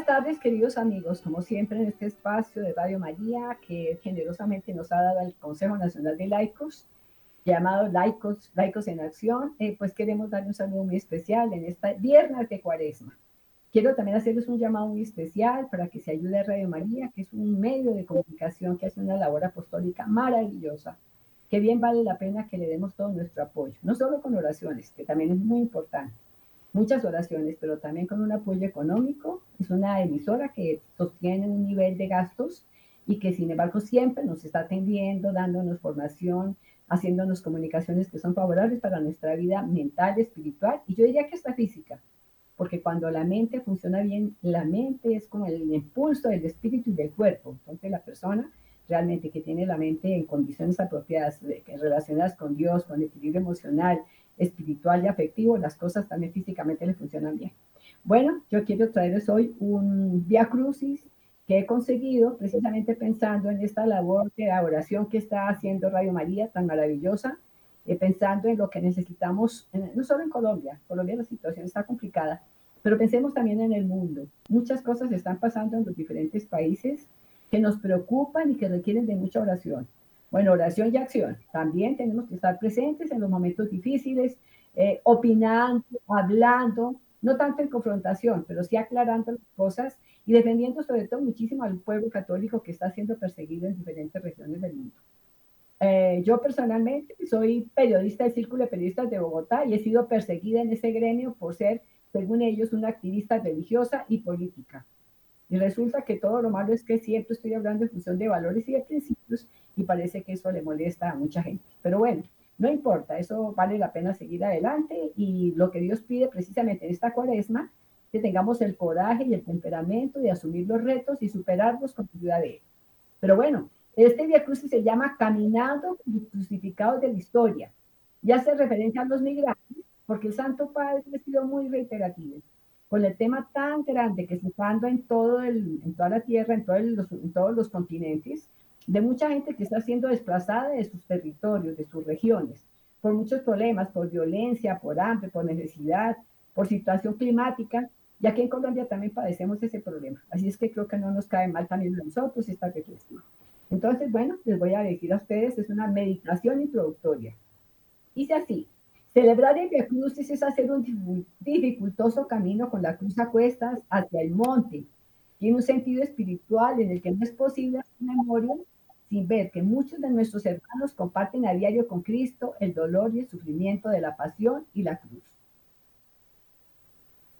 buenas tardes, queridos amigos. Como siempre, en este espacio de Radio María, que generosamente nos ha dado el Consejo Nacional de Laicos, llamado Laicos, Laicos en Acción, eh, pues queremos darle un saludo muy especial en esta viernes de Cuaresma. Quiero también hacerles un llamado muy especial para que se ayude a Radio María, que es un medio de comunicación que hace una labor apostólica maravillosa, que bien vale la pena que le demos todo nuestro apoyo, no solo con oraciones, que también es muy importante, muchas oraciones, pero también con un apoyo económico. Es una emisora que sostiene un nivel de gastos y que sin embargo siempre nos está atendiendo, dándonos formación, haciéndonos comunicaciones que son favorables para nuestra vida mental, espiritual y yo diría que hasta física, porque cuando la mente funciona bien, la mente es como el impulso del espíritu y del cuerpo. Entonces la persona realmente que tiene la mente en condiciones apropiadas, relacionadas con Dios, con equilibrio emocional, espiritual y afectivo, las cosas también físicamente le funcionan bien. Bueno, yo quiero traerles hoy un Via Crucis que he conseguido precisamente pensando en esta labor de oración que está haciendo Radio María tan maravillosa, eh, pensando en lo que necesitamos, no solo en Colombia, Colombia la situación está complicada, pero pensemos también en el mundo. Muchas cosas están pasando en los diferentes países que nos preocupan y que requieren de mucha oración. Bueno, oración y acción. También tenemos que estar presentes en los momentos difíciles, eh, opinando, hablando, no tanto en confrontación, pero sí aclarando las cosas y defendiendo sobre todo muchísimo al pueblo católico que está siendo perseguido en diferentes regiones del mundo. Eh, yo personalmente soy periodista del Círculo de Periodistas de Bogotá y he sido perseguida en ese gremio por ser, según ellos, una activista religiosa y política. Y resulta que todo lo malo es que siempre estoy hablando en función de valores y de principios y parece que eso le molesta a mucha gente. Pero bueno, no importa, eso vale la pena seguir adelante y lo que Dios pide precisamente en esta cuaresma, que tengamos el coraje y el temperamento de asumir los retos y superarlos con ayuda de Él. Pero bueno, este Via Crucis se llama Caminando crucificados de la historia y hace referencia a los migrantes porque el Santo Padre ha sido muy reiterativo con el tema tan grande que se está dando en, todo el, en toda la Tierra, en, los, en todos los continentes, de mucha gente que está siendo desplazada de sus territorios, de sus regiones, por muchos problemas, por violencia, por hambre, por necesidad, por situación climática, y aquí en Colombia también padecemos ese problema. Así es que creo que no nos cae mal también nosotros esta reflexión. Entonces, bueno, les voy a decir a ustedes, es una meditación introductoria. Dice así, Celebrar el Via Crucis es hacer un dificultoso camino con la cruz a cuestas hacia el monte. Tiene un sentido espiritual en el que no es posible hacer memoria sin ver que muchos de nuestros hermanos comparten a diario con Cristo el dolor y el sufrimiento de la pasión y la cruz.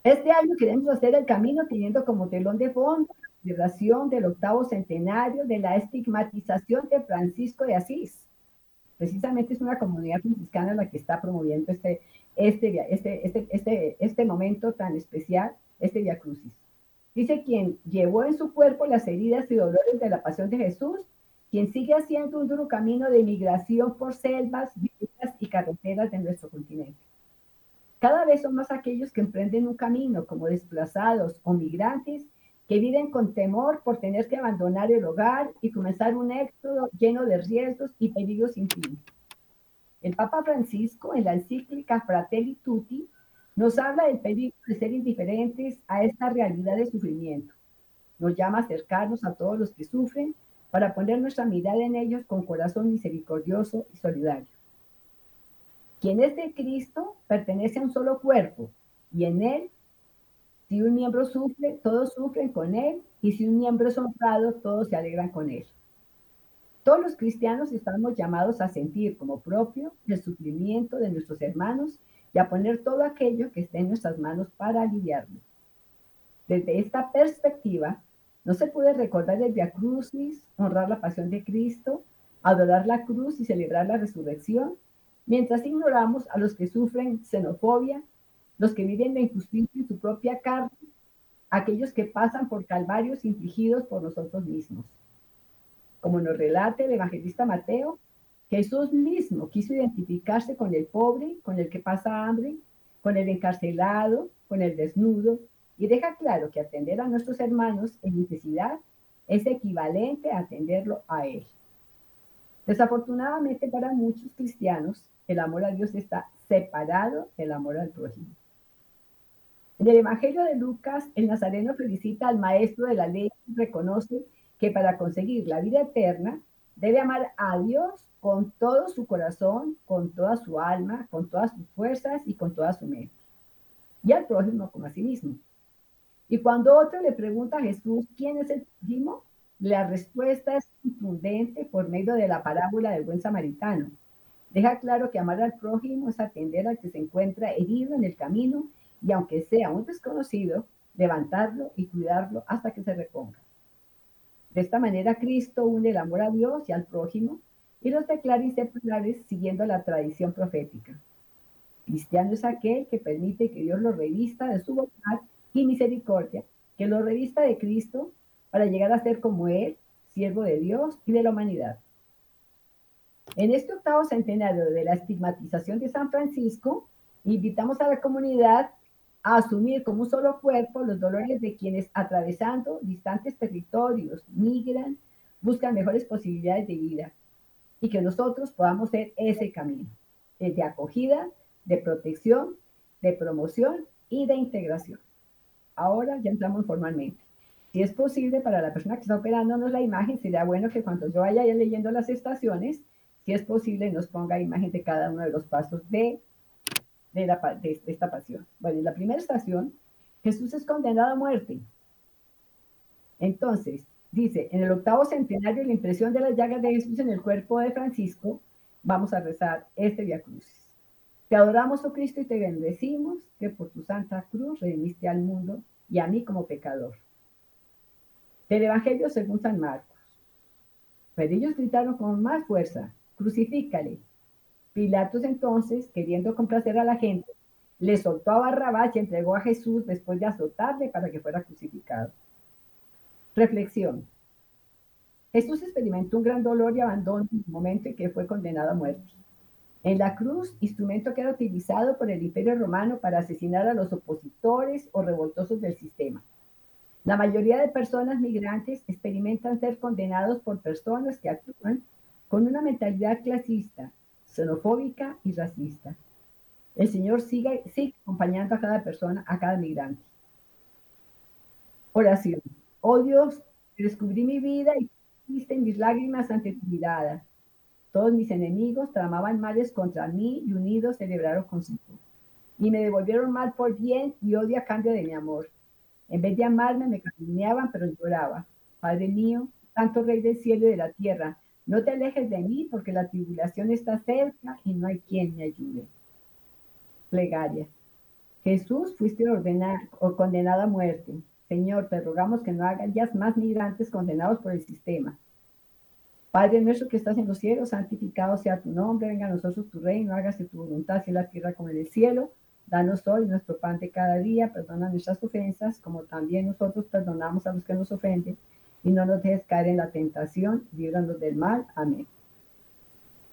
Este año queremos hacer el camino teniendo como telón de fondo la celebración del octavo centenario de la estigmatización de Francisco de Asís precisamente es una comunidad franciscana la que está promoviendo este, este, este, este, este, este momento tan especial, este Via Crucis. Dice quien llevó en su cuerpo las heridas y dolores de la pasión de Jesús, quien sigue haciendo un duro camino de migración por selvas, vías y carreteras de nuestro continente. Cada vez son más aquellos que emprenden un camino como desplazados o migrantes que viven con temor por tener que abandonar el hogar y comenzar un éxodo lleno de riesgos y peligros sin fin. El Papa Francisco, en la encíclica Fratelli Tutti, nos habla del peligro de ser indiferentes a esta realidad de sufrimiento. Nos llama a acercarnos a todos los que sufren para poner nuestra mirada en ellos con corazón misericordioso y solidario. Quien es de Cristo pertenece a un solo cuerpo y en él si un miembro sufre, todos sufren con él, y si un miembro es honrado, todos se alegran con él. Todos los cristianos estamos llamados a sentir como propio el sufrimiento de nuestros hermanos y a poner todo aquello que esté en nuestras manos para aliviarlo. Desde esta perspectiva, no se puede recordar el Via Crucis, honrar la pasión de Cristo, adorar la cruz y celebrar la resurrección, mientras ignoramos a los que sufren xenofobia, los que viven la injusticia en su propia carne, aquellos que pasan por calvarios infligidos por nosotros mismos. Como nos relata el evangelista Mateo, Jesús mismo quiso identificarse con el pobre, con el que pasa hambre, con el encarcelado, con el desnudo, y deja claro que atender a nuestros hermanos en necesidad es equivalente a atenderlo a Él. Desafortunadamente para muchos cristianos, el amor a Dios está separado del amor al prójimo. En el Evangelio de Lucas, el nazareno felicita al maestro de la ley y reconoce que para conseguir la vida eterna debe amar a Dios con todo su corazón, con toda su alma, con todas sus fuerzas y con toda su mente. Y al prójimo como a sí mismo. Y cuando otro le pregunta a Jesús quién es el prójimo, la respuesta es contundente por medio de la parábola del buen samaritano. Deja claro que amar al prójimo es atender al que se encuentra herido en el camino y aunque sea un desconocido, levantarlo y cuidarlo hasta que se reponga. De esta manera Cristo une el amor a Dios y al prójimo y los declara inseparables siguiendo la tradición profética. Cristiano es aquel que permite que Dios lo revista de su bondad y misericordia, que lo revista de Cristo para llegar a ser como Él, siervo de Dios y de la humanidad. En este octavo centenario de la estigmatización de San Francisco, invitamos a la comunidad a asumir como un solo cuerpo los dolores de quienes atravesando distantes territorios migran, buscan mejores posibilidades de vida y que nosotros podamos ser ese camino de acogida, de protección, de promoción y de integración. Ahora ya entramos formalmente. Si es posible para la persona que está operándonos la imagen, sería bueno que cuando yo vaya leyendo las estaciones, si es posible, nos ponga imagen de cada uno de los pasos de de, esta pasión. Bueno, en la primera estación, Jesús es condenado a muerte. Entonces, dice, en el octavo centenario, la impresión de las llagas de Jesús en el cuerpo de Francisco, vamos a rezar este Via Crucis. Te adoramos, oh Cristo, y te bendecimos que por tu santa cruz redimiste al mundo y a mí como pecador. Del Evangelio según San Marcos. Pero ellos gritaron con más fuerza, crucifícale. Pilatos entonces, queriendo complacer a la gente, le soltó a Barrabás y entregó a Jesús después de azotarle para que fuera crucificado. Reflexión. Jesús experimentó un gran dolor y abandono en el momento en que fue condenado a muerte. En la cruz, instrumento que era utilizado por el imperio romano para asesinar a los opositores o revoltosos del sistema. La mayoría de personas migrantes experimentan ser condenados por personas que actúan con una mentalidad clasista, xenofóbica y racista. El Señor sigue, sigue acompañando a cada persona, a cada migrante. Oración. Oh Dios, descubrí mi vida y viste mis lágrimas ante tu mirada. Todos mis enemigos tramaban males contra mí y unidos celebraron consigo. Y me devolvieron mal por bien y odio a cambio de mi amor. En vez de amarme, me calumniaban, pero lloraba. Padre mío, tanto Rey del cielo y de la tierra, no te alejes de mí porque la tribulación está cerca y no hay quien me ayude. Plegaria. Jesús, fuiste ordenado o condenado a muerte. Señor, te rogamos que no hagas más migrantes condenados por el sistema. Padre nuestro que estás en los cielos, santificado sea tu nombre, venga a nosotros tu reino, hágase tu voluntad en la tierra como en el cielo. Danos hoy nuestro pan de cada día, perdona nuestras ofensas, como también nosotros perdonamos a los que nos ofenden y no nos dejes caer en la tentación, líbranos del mal. Amén.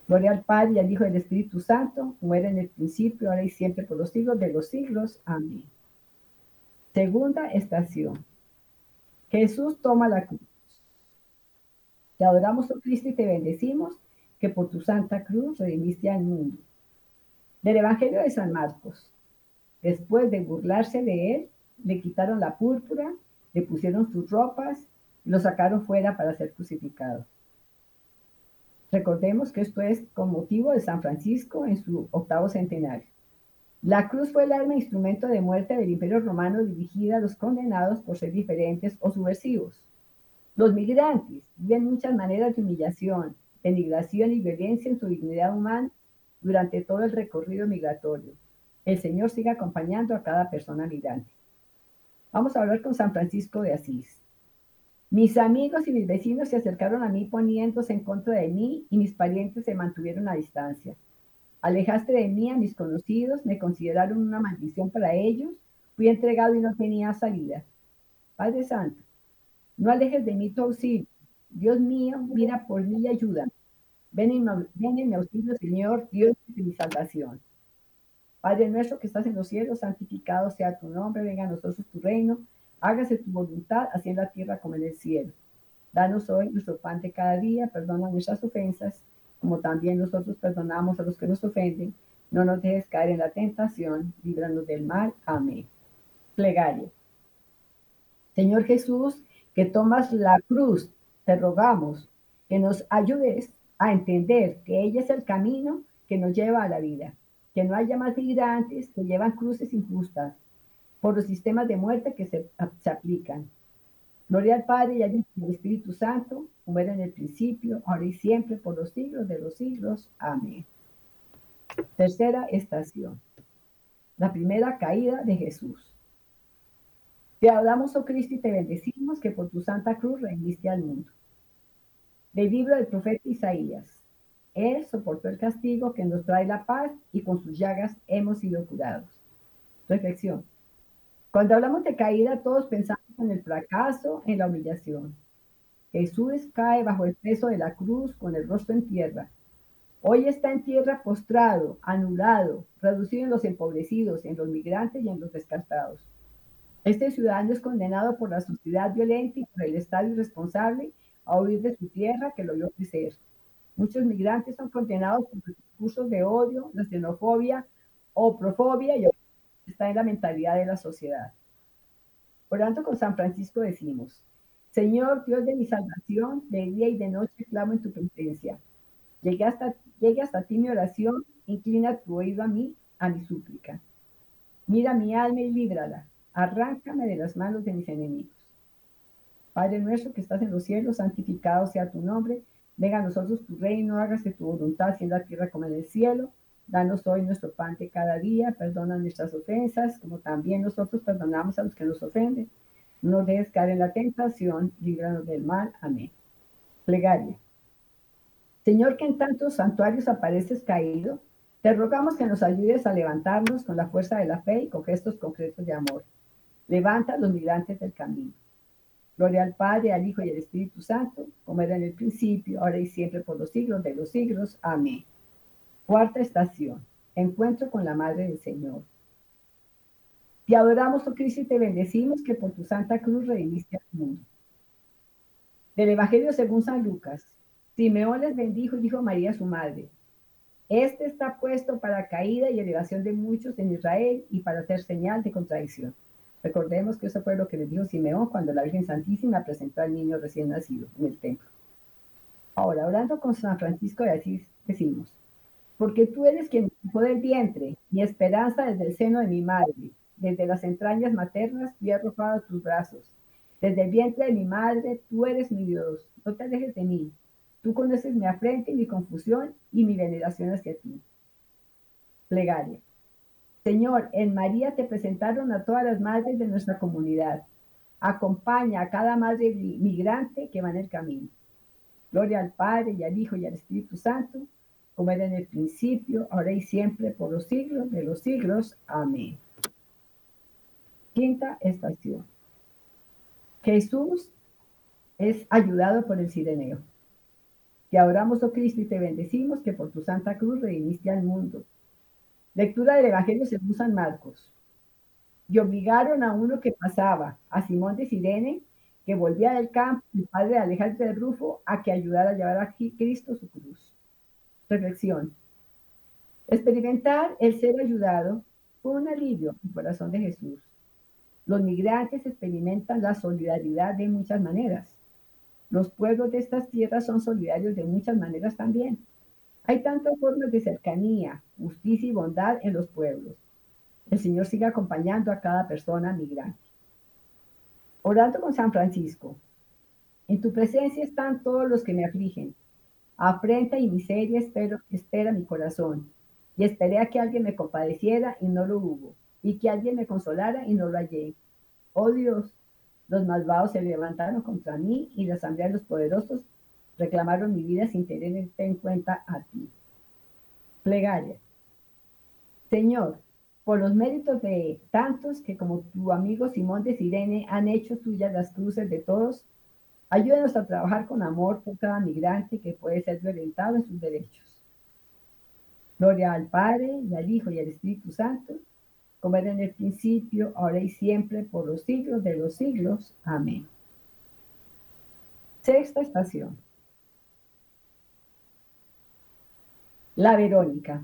Gloria al Padre y al Hijo y al Espíritu Santo, como era en el principio, ahora y siempre, por los siglos de los siglos. Amén. Segunda estación. Jesús toma la cruz. Te adoramos, oh Cristo, y te bendecimos, que por tu santa cruz redimiste al mundo. Del Evangelio de San Marcos. Después de burlarse de él, le quitaron la púrpura, le pusieron sus ropas lo sacaron fuera para ser crucificado. Recordemos que esto es con motivo de San Francisco en su octavo centenario. La cruz fue el arma e instrumento de muerte del imperio romano dirigida a los condenados por ser diferentes o subversivos. Los migrantes viven muchas maneras de humillación, denigración y violencia en su dignidad humana durante todo el recorrido migratorio. El Señor sigue acompañando a cada persona migrante. Vamos a hablar con San Francisco de Asís. Mis amigos y mis vecinos se acercaron a mí poniéndose en contra de mí y mis parientes se mantuvieron a distancia. Alejaste de mí a mis conocidos, me consideraron una maldición para ellos, fui entregado y no tenía salida. Padre Santo, no alejes de mí tu auxilio. Dios mío, mira por mí y ayuda. Ven en, mi auxilio, Señor, Dios de mi salvación. Padre nuestro que estás en los cielos, santificado sea tu nombre, venga a nosotros tu reino Hágase tu voluntad, así en la tierra como en el cielo. Danos hoy nuestro pan de cada día, perdona nuestras ofensas, como también nosotros perdonamos a los que nos ofenden. No nos dejes caer en la tentación, líbranos del mal. Amén. Plegaria. Señor Jesús, que tomas la cruz, te rogamos que nos ayudes a entender que ella es el camino que nos lleva a la vida, que no haya más migrantes que llevan cruces injustas por los sistemas de muerte que se, se aplican. Gloria al Padre y al Espíritu Santo, como era en el principio, ahora y siempre, por los siglos de los siglos. Amén. Tercera estación. La primera caída de Jesús. Te hablamos, oh Cristo, y te bendecimos que por tu santa cruz rendiste al mundo. Del libro del profeta Isaías. Él soportó el castigo que nos trae la paz y con sus llagas hemos sido curados. Reflexión. Cuando hablamos de caída, todos pensamos en el fracaso, en la humillación. Jesús cae bajo el peso de la cruz con el rostro en tierra. Hoy está en tierra postrado, anulado, reducido en los empobrecidos, en los migrantes y en los descartados. Este ciudadano es condenado por la sociedad violenta y por el Estado irresponsable a huir de su tierra que lo vio crecer. Muchos migrantes son condenados por discursos de odio, la xenofobia o profobia y está en la mentalidad de la sociedad. Orando con San Francisco decimos, Señor Dios de mi salvación, de día y de noche clamo en tu presencia. Llegue hasta, hasta ti mi oración, inclina tu oído a mí, a mi súplica. Mira mi alma y líbrala arráncame de las manos de mis enemigos. Padre nuestro que estás en los cielos, santificado sea tu nombre, venga a nosotros tu reino, hágase tu voluntad, en la tierra como en el cielo. Danos hoy nuestro pan de cada día, perdona nuestras ofensas, como también nosotros perdonamos a los que nos ofenden. No dejes caer en la tentación, líbranos del mal. Amén. Plegaria. Señor, que en tantos santuarios apareces caído, te rogamos que nos ayudes a levantarnos con la fuerza de la fe y con gestos concretos de amor. Levanta a los migrantes del camino. Gloria al Padre, al Hijo y al Espíritu Santo, como era en el principio, ahora y siempre, por los siglos de los siglos. Amén. Cuarta estación. Encuentro con la Madre del Señor. Te adoramos, oh Cristo, y te bendecimos que por tu santa cruz redimiste al mundo. Del Evangelio según San Lucas. Simeón les bendijo y dijo María su madre. Este está puesto para caída y elevación de muchos en Israel y para hacer señal de contradicción. Recordemos que eso fue lo que le dijo Simeón cuando la Virgen Santísima presentó al niño recién nacido en el templo. Ahora, hablando con San Francisco de Asís, decimos, porque tú eres quien me dejó del vientre, mi esperanza desde el seno de mi madre, desde las entrañas maternas he arrojado tus brazos. Desde el vientre de mi madre, tú eres mi Dios, no te alejes de mí. Tú conoces mi afrenta y mi confusión y mi veneración hacia ti. Plegaria. Señor, en María te presentaron a todas las madres de nuestra comunidad. Acompaña a cada madre migrante que va en el camino. Gloria al Padre y al Hijo y al Espíritu Santo, como era en el principio, ahora y siempre, por los siglos de los siglos. Amén. Quinta estación. Jesús es ayudado por el sireneo. Te adoramos, oh Cristo, y te bendecimos que por tu santa cruz redimiste al mundo Lectura del Evangelio según San Marcos. Y obligaron a uno que pasaba, a Simón de Sirene, que volvía del campo, el padre de Alejandro de Rufo, a que ayudara a llevar a Cristo su cruz. Reflexión. Experimentar el ser ayudado fue un alivio en el corazón de Jesús. Los migrantes experimentan la solidaridad de muchas maneras. Los pueblos de estas tierras son solidarios de muchas maneras también. Hay tantas formas de cercanía, justicia y bondad en los pueblos. El Señor sigue acompañando a cada persona migrante. Orando con San Francisco. En tu presencia están todos los que me afligen. Afrenta y miseria espero, espera mi corazón. Y esperé a que alguien me compadeciera y no lo hubo. Y que alguien me consolara y no lo hallé. Oh Dios, los malvados se levantaron contra mí y la asamblea de los poderosos reclamaron mi vida sin tener en cuenta a ti. Plegaria. Señor, por los méritos de tantos que como tu amigo Simón de Sirene han hecho tuyas las cruces de todos, ayúdanos a trabajar con amor por cada migrante que puede ser violentado en sus derechos. Gloria al Padre, y al Hijo, y al Espíritu Santo, como era en el principio, ahora y siempre, por los siglos de los siglos. Amén. Sexta estación. La Verónica.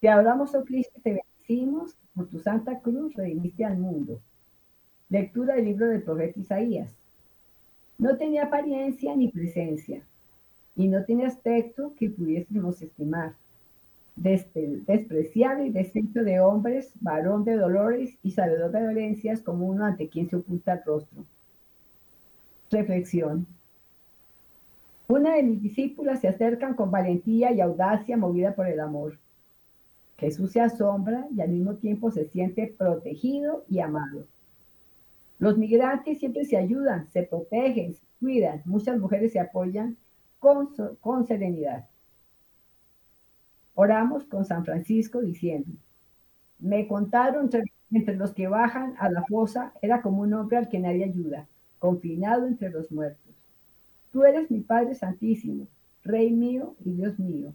Te adoramos, oh Cristo, te bendecimos, por tu santa cruz redimiste al mundo. Lectura del libro del profeta Isaías. No tenía apariencia ni presencia, y no tenía aspecto que pudiésemos estimar. despreciado y deshecho de hombres, varón de dolores y sabedor de dolencias, como uno ante quien se oculta el rostro. Reflexión. Una de mis discípulas se acercan con valentía y audacia movida por el amor. Jesús se asombra y al mismo tiempo se siente protegido y amado. Los migrantes siempre se ayudan, se protegen, se cuidan. Muchas mujeres se apoyan con, serenidad. Oramos con San Francisco diciendo, me contaron entre, entre, los que bajan a la fosa, era como un hombre al que nadie ayuda, confinado entre los muertos. Tú eres mi Padre Santísimo, Rey mío y Dios mío.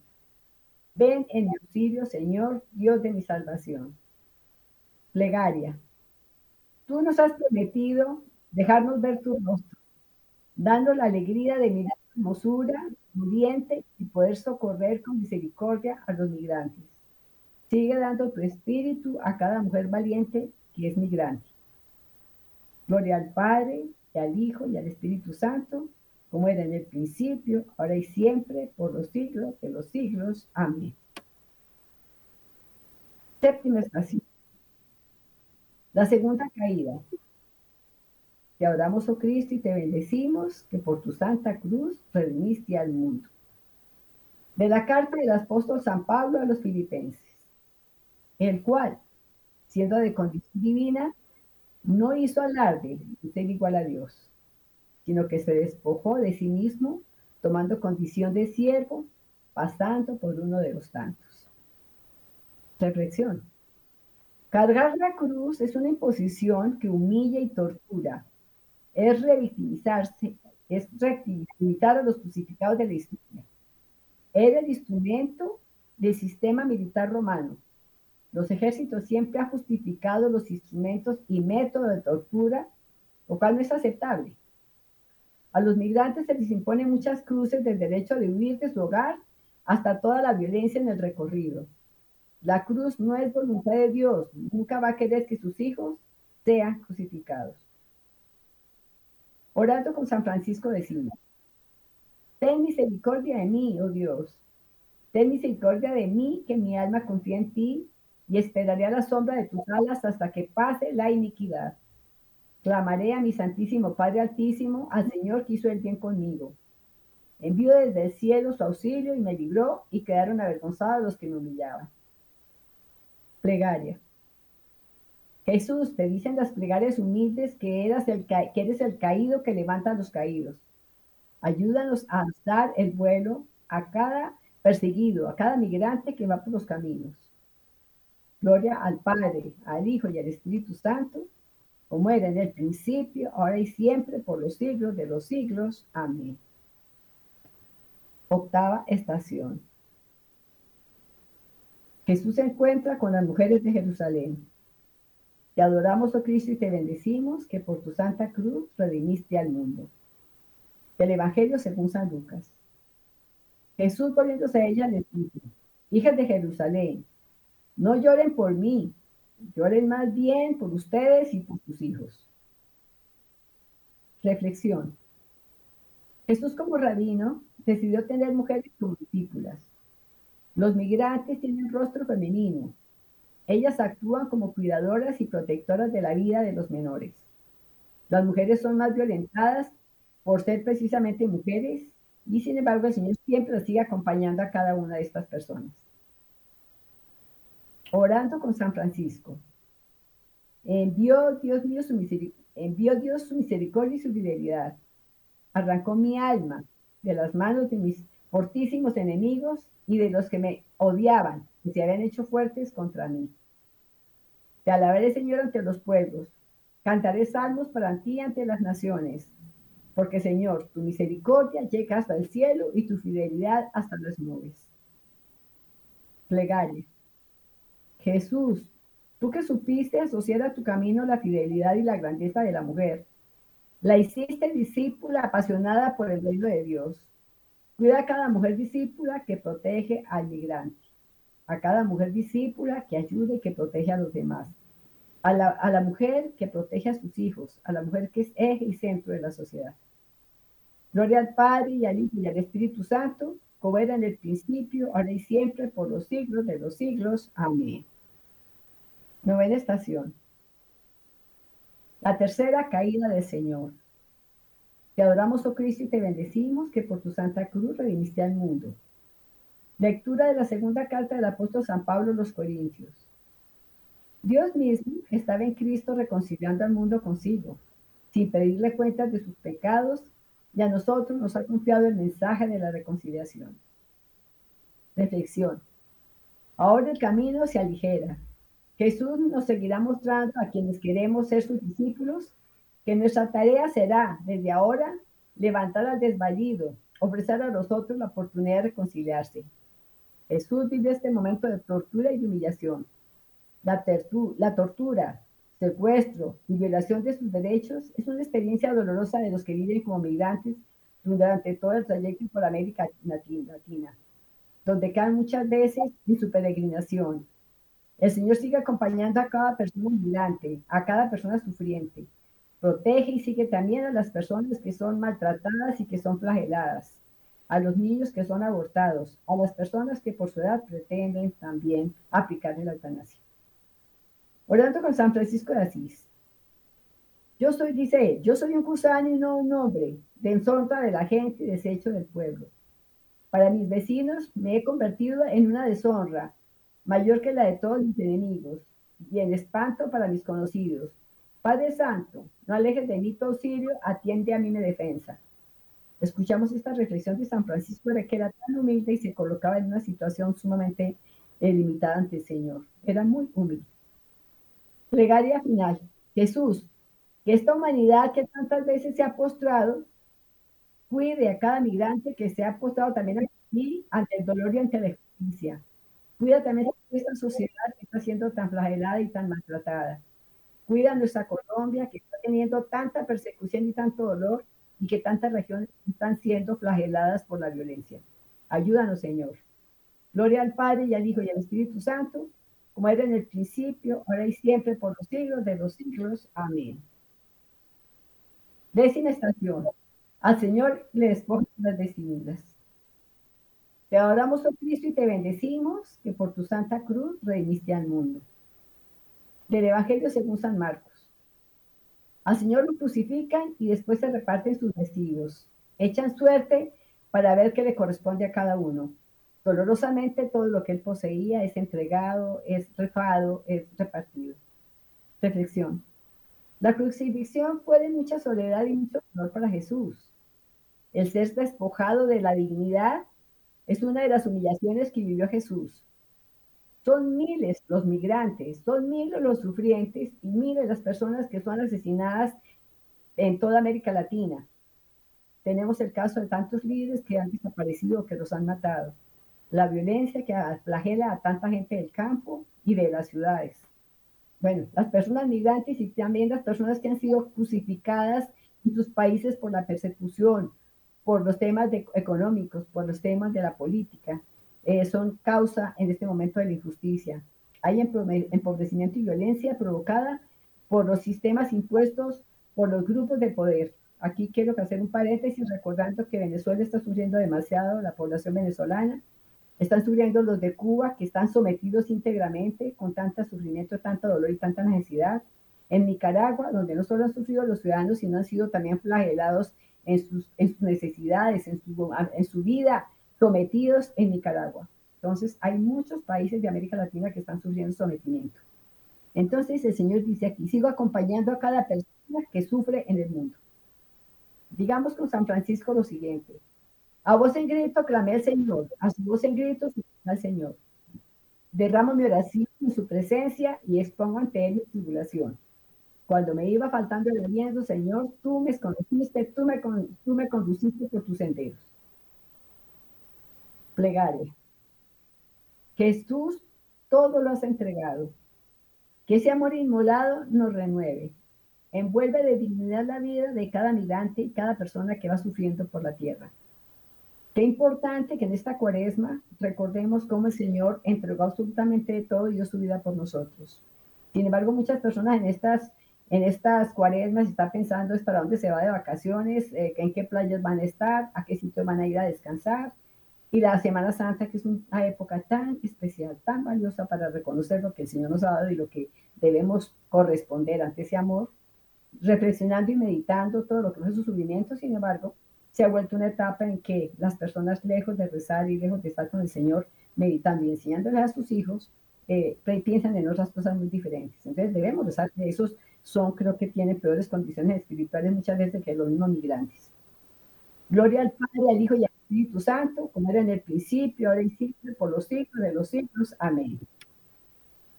Ven en mi auxilio, Señor, Dios de mi salvación. Plegaria. Tú nos has prometido dejarnos ver tu rostro, dando la alegría de mirar tu hermosura, muriente y poder socorrer con misericordia a los migrantes. Sigue dando tu espíritu a cada mujer valiente que es migrante. Gloria al Padre, y al Hijo, y al Espíritu Santo, como era en el principio, ahora y siempre, por los siglos de los siglos. Amén. Séptima estación. La segunda caída. Te adoramos, oh Cristo, y te bendecimos, que por tu santa cruz redimiste al mundo. De la carta del apóstol San Pablo a los filipenses, el cual, siendo de condición divina, no hizo alarde de ser igual a Dios sino que se despojó de sí mismo, tomando condición de siervo, pasando por uno de los tantos. Reflexión. Cargar la cruz es una imposición que humilla y tortura. Es revictimizarse, es revictimizar a los crucificados de la historia. Era el instrumento del sistema militar romano. Los ejércitos siempre han justificado los instrumentos y métodos de tortura, lo cual no es aceptable. A los migrantes se les imponen muchas cruces del derecho de huir de su hogar hasta toda la violencia en el recorrido. La cruz no es voluntad de Dios, nunca va a querer que sus hijos sean crucificados. Orando con San Francisco de Sina. Ten misericordia de mí, oh Dios. Ten misericordia de mí, que mi alma confía en ti, y esperaré a la sombra de tus alas hasta que pase la iniquidad. Clamaré a mi Santísimo Padre Altísimo, al Señor que hizo el bien conmigo. Envió desde el cielo su auxilio y me libró y quedaron avergonzados los que me humillaban. Plegaria. Jesús, te dicen las plegarias humildes que, el que eres el caído que levanta a los caídos. Ayúdanos a alzar el vuelo a cada perseguido, a cada migrante que va por los caminos. Gloria al Padre, al Hijo y al Espíritu Santo como era en el principio, ahora y siempre, por los siglos de los siglos. Amén. Octava estación. Jesús se encuentra con las mujeres de Jerusalén. Te adoramos, oh Cristo, y te bendecimos, que por tu santa cruz redimiste al mundo. Del Evangelio según San Lucas. Jesús, volviéndose a ella, les dijo, hijas de Jerusalén, no lloren por mí, Lloren más bien por ustedes y por sus hijos. Reflexión. Jesús como rabino decidió tener mujeres como discípulas. Los migrantes tienen rostro femenino. Ellas actúan como cuidadoras y protectoras de la vida de los menores. Las mujeres son más violentadas por ser precisamente mujeres y sin embargo el Señor siempre sigue acompañando a cada una de estas personas orando con San Francisco. Envió Dios mío su misericordia, envió Dios su misericordia y su fidelidad. Arrancó mi alma de las manos de mis fortísimos enemigos y de los que me odiaban y se habían hecho fuertes contra mí. Te alabaré, Señor, ante los pueblos. Cantaré salmos para ti ante las naciones. Porque, Señor, tu misericordia llega hasta el cielo y tu fidelidad hasta las nubes. Plegaria. Jesús, tú que supiste asociar a tu camino la fidelidad y la grandeza de la mujer, la hiciste discípula apasionada por el reino de Dios. Cuida a cada mujer discípula que protege al migrante. a cada mujer discípula que ayude y que protege a los demás, a la, a la mujer que protege a sus hijos, a la mujer que es eje y centro de la sociedad. Gloria al Padre y al Hijo y al Espíritu Santo, como era en el principio, ahora y siempre, por los siglos de los siglos. Amén. Novena estación. La tercera caída del Señor. Te adoramos, oh Cristo, y te bendecimos que por tu santa cruz redimiste al mundo. Lectura de la segunda carta del apóstol San Pablo a los Corintios. Dios mismo estaba en Cristo reconciliando al mundo consigo, sin pedirle cuentas de sus pecados, y a nosotros nos ha confiado el mensaje de la reconciliación. Reflexión. Ahora el camino se aligera. Jesús nos seguirá mostrando a quienes queremos ser sus discípulos que nuestra tarea será, desde ahora, levantar al desvalido, ofrecer a los otros la oportunidad de reconciliarse. Jesús vive este momento de tortura y humillación. La, la tortura, secuestro y violación de sus derechos es una experiencia dolorosa de los que viven como migrantes durante todo el trayecto por América Latina, donde caen muchas veces en su peregrinación. El Señor sigue acompañando a cada persona migrante, a cada persona sufriente. Protege y sigue también a las personas que son maltratadas y que son flageladas, a los niños que son abortados, a las personas que por su edad pretenden también aplicar la eutanasia. Orando con San Francisco de Asís. Yo soy, dice él, yo soy un gusano y no un hombre, de ensonta de la gente y desecho del pueblo. Para mis vecinos me he convertido en una deshonra, mayor que la de todos mis enemigos, y en espanto para mis conocidos. Padre Santo, no alejes de mí tu auxilio, atiende a mí mi defensa. Escuchamos esta reflexión de San Francisco de que era tan humilde y se colocaba en una situación sumamente limitada ante el Señor. Era muy humilde. Plegaria final. Jesús, que esta humanidad que tantas veces se ha postrado, cuide a cada migrante que se ha postrado también aquí ante el dolor y ante la justicia. Cuida también a esta sociedad que está siendo tan flagelada y tan maltratada. Cuida nuestra Colombia que está teniendo tanta persecución y tanto dolor y que tantas regiones están siendo flageladas por la violencia. Ayúdanos, Señor. Gloria al Padre y al Hijo y al Espíritu Santo como era en el principio, ahora y siempre, por los siglos de los siglos. Amén. Décima estación. Al Señor le despojan las vestiduras. Te adoramos, oh Cristo, y te bendecimos, que por tu santa cruz redimiste al mundo. Del Evangelio según San Marcos. Al Señor lo crucifican y después se reparten sus vestidos. Echan suerte para ver qué le corresponde a cada uno. Dolorosamente todo lo que él poseía es entregado, es refado, es repartido. Reflexión. La crucifixión fue de mucha soledad y mucho dolor para Jesús. El ser despojado de la dignidad es una de las humillaciones que vivió Jesús. Son miles los migrantes, son miles los sufrientes y miles las personas que son asesinadas en toda América Latina. Tenemos el caso de tantos líderes que han desaparecido, que los han matado la violencia que flagela a tanta gente del campo y de las ciudades. Bueno, las personas migrantes y también las personas que han sido crucificadas en sus países por la persecución, por los temas económicos, por los temas de la política, eh, son causa en este momento de la injusticia. Hay empobrecimiento y violencia provocada por los sistemas impuestos por los grupos de poder. Aquí quiero hacer un paréntesis recordando que Venezuela está sufriendo demasiado, la población venezolana, están sufriendo los de Cuba, que están sometidos íntegramente con tanto sufrimiento, tanto dolor y tanta necesidad. En Nicaragua, donde no solo han sufrido los ciudadanos, sino han sido también flagelados en sus, necesidades, en su vida, sometidos en Nicaragua. Entonces, hay muchos países de América Latina que están sufriendo sometimiento. Entonces, el Señor dice aquí, sigo acompañando a cada persona que sufre en el mundo. Digamos con San Francisco lo siguiente, a voz en grito clamé al Señor, a su voz en grito al Señor. Derramo mi oración en su presencia y expongo ante él mi tribulación. Cuando me iba faltando el aliento, Señor, tú me conociste, tú me, tú me conduciste por tus senderos. Plegaria. Jesús todo lo has entregado. Que ese amor inmolado nos renueve. Envuelve de dignidad la vida de cada migrante y cada persona que va sufriendo por la tierra. Qué importante que en esta cuaresma recordemos cómo el Señor entregó absolutamente todo y dio su vida por nosotros. Sin embargo, muchas personas en estas, en estas cuaresmas están pensando es para dónde se va de vacaciones, eh, en qué playas van a estar, a qué sitio van a ir a descansar. Y la Semana Santa, que es una época tan especial, tan valiosa para reconocer lo que el Señor nos ha dado y lo que debemos corresponder ante ese amor, reflexionando y meditando todo lo que es su sufrimiento, sin embargo, se ha vuelto una etapa en que las personas lejos de rezar y lejos de estar con el Señor, meditando y enseñándole a sus hijos, eh, piensan en otras cosas muy diferentes. Entonces debemos rezar que esos son, creo que tienen peores condiciones espirituales muchas veces que los mismos migrantes. Gloria al Padre, al Hijo y al Espíritu Santo, como era en el principio, ahora y siempre, por los siglos de los siglos. Amén.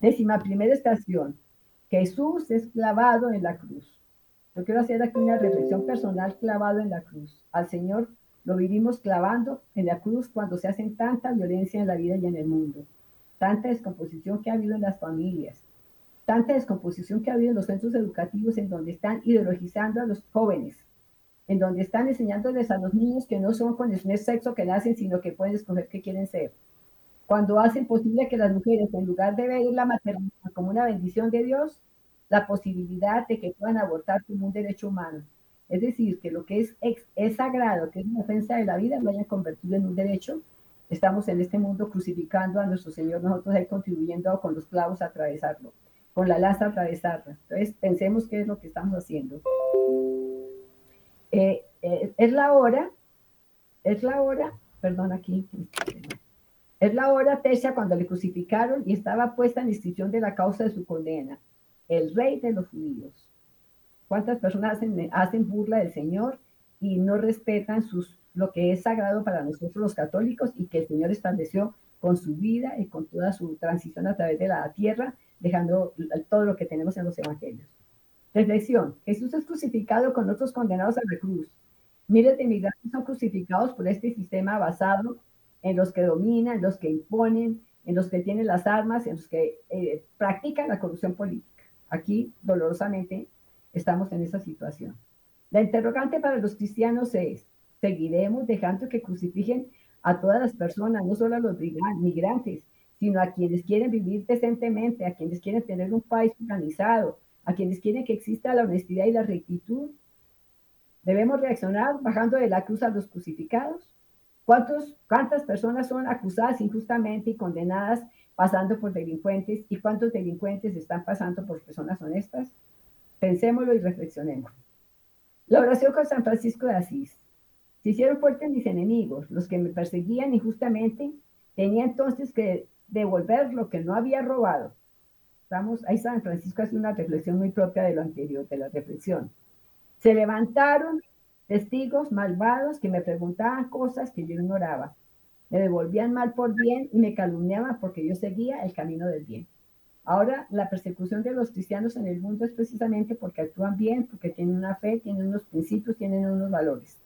Décima primera estación. Jesús es clavado en la cruz. Yo quiero hacer aquí una reflexión personal clavado en la cruz. Al Señor lo vivimos clavando en la cruz cuando se hacen tanta violencia en la vida y en el mundo, tanta descomposición que ha habido en las familias, tanta descomposición que ha habido en los centros educativos en donde están ideologizando a los jóvenes, en donde están enseñándoles a los niños que no son con el sexo que nacen, sino que pueden escoger qué quieren ser. Cuando hacen posible que las mujeres, en lugar de ver la maternidad como una bendición de Dios, la posibilidad de que puedan abortar como un derecho humano. Es decir, que lo que es, es, sagrado, que es una ofensa de la vida, lo hayan convertido en un derecho. Estamos en este mundo crucificando a nuestro Señor, nosotros ahí contribuyendo con los clavos a atravesarlo, con la lanza a atravesarla. Entonces, pensemos qué es lo que estamos haciendo. Eh, eh, es la hora, es la hora, perdón aquí, es la hora tercia cuando le crucificaron y estaba puesta en inscripción de la causa de su condena el rey de los judíos. ¿Cuántas personas hacen, burla del Señor y no respetan sus, lo que es sagrado para nosotros los católicos y que el Señor estableció con su vida y con toda su transición a través de la tierra, dejando todo lo que tenemos en los evangelios? Reflexión. Jesús es crucificado con otros condenados a la cruz. Miles de migrantes son crucificados por este sistema basado en los que dominan, en los que imponen, en los que tienen las armas, en los que eh, practican la corrupción política. Aquí, dolorosamente, estamos en esa situación. La interrogante para los cristianos es, ¿seguiremos dejando que crucifiquen a todas las personas, no solo a los migrantes, sino a quienes quieren vivir decentemente, a quienes quieren tener un país organizado, a quienes quieren que exista la honestidad y la rectitud? ¿Debemos reaccionar bajando de la cruz a los crucificados? ¿Cuántos, ¿Cuántas personas son acusadas injustamente y condenadas pasando por delincuentes y cuántos delincuentes están pasando por personas honestas? Pensémoslo y reflexionemos. La oración con San Francisco de Asís. Se hicieron fuertes mis enemigos, los que me perseguían injustamente, tenía entonces que devolver lo que no había robado. Estamos, ahí San Francisco hace una reflexión muy propia de lo anterior, de la reflexión. Se levantaron testigos malvados que me preguntaban cosas que yo ignoraba me devolvían mal por bien y me calumniaban porque yo seguía el camino del bien. Ahora, la persecución de los cristianos en el mundo es precisamente porque actúan bien, porque tienen una fe, tienen unos principios, tienen unos valores.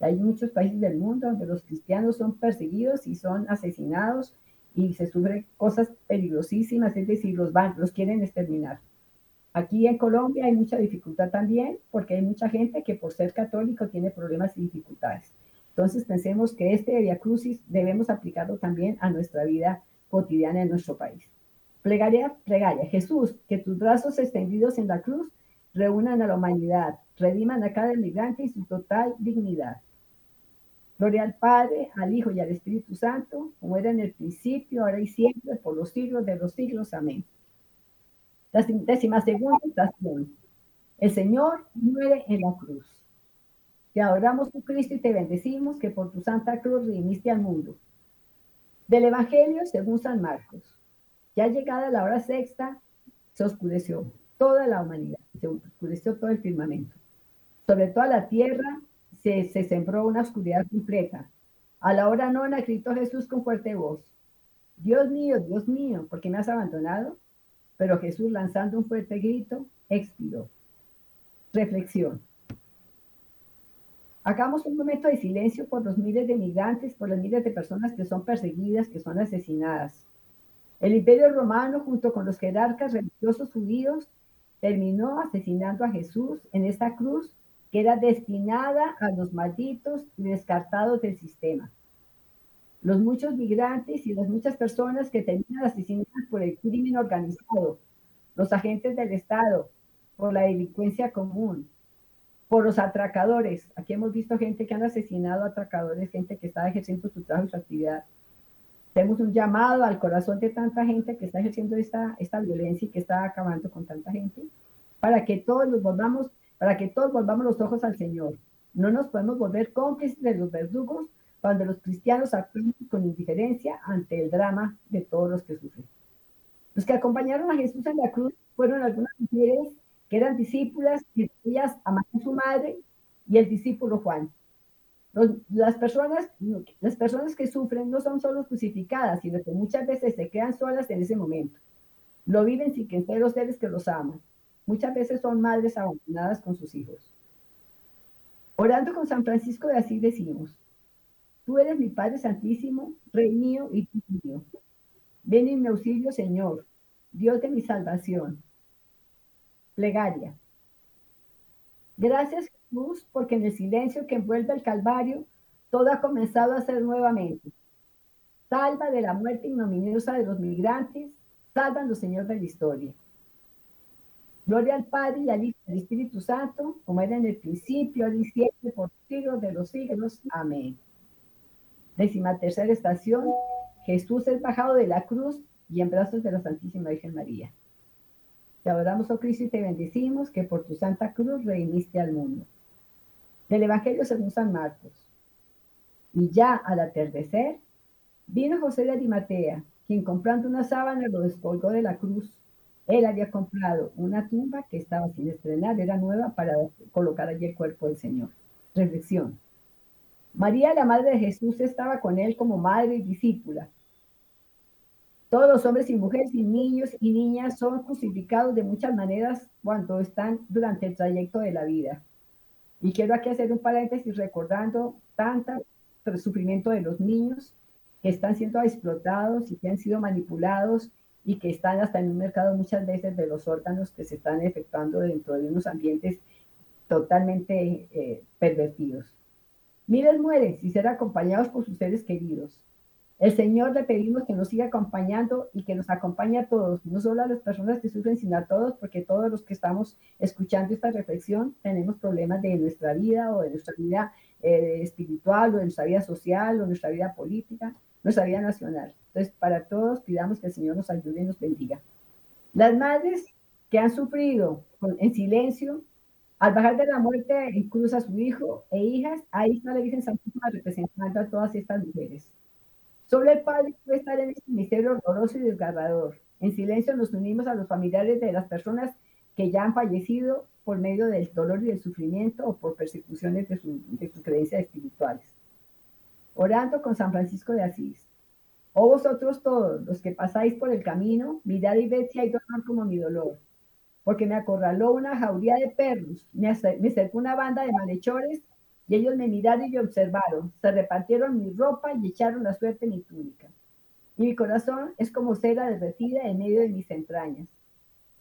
Hay muchos países del mundo donde los cristianos son perseguidos y son asesinados y se sufren cosas peligrosísimas, es decir, los van, los quieren exterminar. Aquí en Colombia hay mucha dificultad también porque hay mucha gente que por ser católico tiene problemas y dificultades. Entonces pensemos que este Via Crucis debemos aplicarlo también a nuestra vida cotidiana en nuestro país. Plegaria, plegaria. Jesús, que tus brazos extendidos en la cruz reúnan a la humanidad, rediman a cada inmigrante y su total dignidad. Gloria al Padre, al Hijo y al Espíritu Santo, como era en el principio, ahora y siempre, por los siglos de los siglos. Amén. La décima segunda estación. El Señor muere en la cruz. Te adoramos tu Cristo y te bendecimos que por tu santa cruz redimiste al mundo. Del Evangelio según San Marcos. Ya llegada la hora sexta, se oscureció toda la humanidad, se oscureció todo el firmamento. Sobre toda la tierra se, se sembró una oscuridad completa. A la hora nona gritó Jesús con fuerte voz. Dios mío, Dios mío, ¿por qué me has abandonado? Pero Jesús, lanzando un fuerte grito, expiró. Reflexión. Hagamos un momento de silencio por los miles de migrantes, por las miles de personas que son perseguidas, que son asesinadas. El imperio romano, junto con los jerarcas religiosos judíos, terminó asesinando a Jesús en esta cruz que era destinada a los malditos y descartados del sistema. los muchos migrantes y las muchas personas que terminan asesinadas por el crimen organizado, los agentes del Estado, por la delincuencia común, por los atracadores. Aquí hemos visto gente que han asesinado atracadores, gente que está ejerciendo su trabajo y su actividad. Tenemos un llamado al corazón de tanta gente que está ejerciendo esta, esta violencia y que está acabando con tanta gente, para que todos nos volvamos, para que todos volvamos los ojos al Señor. No nos podemos volver cómplices de los verdugos cuando los cristianos actúan con indiferencia ante el drama de todos los que sufren. Los que acompañaron a Jesús en la cruz fueron algunas mujeres que eran discípulas, y ellas amaban a su madre y el discípulo Juan. las, personas, las personas que sufren no son solo crucificadas, sino que muchas veces se quedan solas en ese momento. Lo viven sin que estén los seres que los aman. Muchas veces son madres abandonadas con sus hijos. Orando con San Francisco de Asís decimos, Tú eres mi Padre Santísimo, Rey mío y tú mío. Ven en mi auxilio, Señor, Dios de mi salvación. Plegaria. Gracias, Jesús, porque en el silencio que envuelve el Calvario, todo ha comenzado a ser nuevamente. Salva de la muerte ignominiosa de los migrantes, sálvanos, Señor, de la historia. Gloria al Padre y al Hijo y al Espíritu Santo, como era en el principio, ahora y siempre, por siglos de los siglos. Amén. Décima tercera estación, Jesús es bajado de la cruz y en brazos de la Santísima Virgen María. Te adoramos, oh Cristo, y te bendecimos que por tu santa cruz redimiste al mundo. Del Evangelio según San Marcos. Y ya al atardecer, vino José de Arimatea, quien comprando una sábana lo descolgó de la cruz. Él había comprado una tumba que estaba sin estrenar, era nueva para colocar allí el cuerpo del Señor. Reflexión. María, la madre de Jesús, estaba con él como madre y discípula. Todos los hombres y mujeres y niños y niñas son crucificados de muchas maneras cuando están durante el trayecto de la vida. Y quiero aquí hacer un paréntesis recordando tanto sufrimiento de los niños que están siendo explotados y que han sido manipulados y que están hasta en un mercado muchas veces de los órganos que se están efectuando dentro de unos ambientes totalmente eh, pervertidos. Miles mueren sin ser acompañados por sus seres queridos. El Señor le pedimos que nos siga acompañando y que nos acompañe a todos, no solo a las personas que sufren, sino a todos, porque todos los que estamos escuchando esta reflexión tenemos problemas de nuestra vida o de nuestra vida eh, espiritual o de nuestra vida social o nuestra vida política, nuestra vida nacional. Entonces, para todos, pidamos que el Señor nos ayude y nos bendiga. Las madres que han sufrido en silencio, al bajar de la muerte en cruz a su hijo e hijas, ahí está la Virgen Santísima representando a todas estas mujeres. Solo el Padre puede estar en este misterio horroroso y desgarrador. En silencio nos unimos a los familiares de las personas que ya han fallecido por medio del dolor y del sufrimiento o por persecuciones de, sus creencias espirituales. Orando con San Francisco de Asís. Oh vosotros todos, los que pasáis por el camino, mirad y ved si hay dolor como mi dolor. Porque me acorraló una jauría de perros, me, me cercó una banda de malhechores y ellos me miraron y me observaron, se repartieron mi ropa y echaron la suerte en mi túnica. Y mi corazón es como cera derretida en medio de mis entrañas.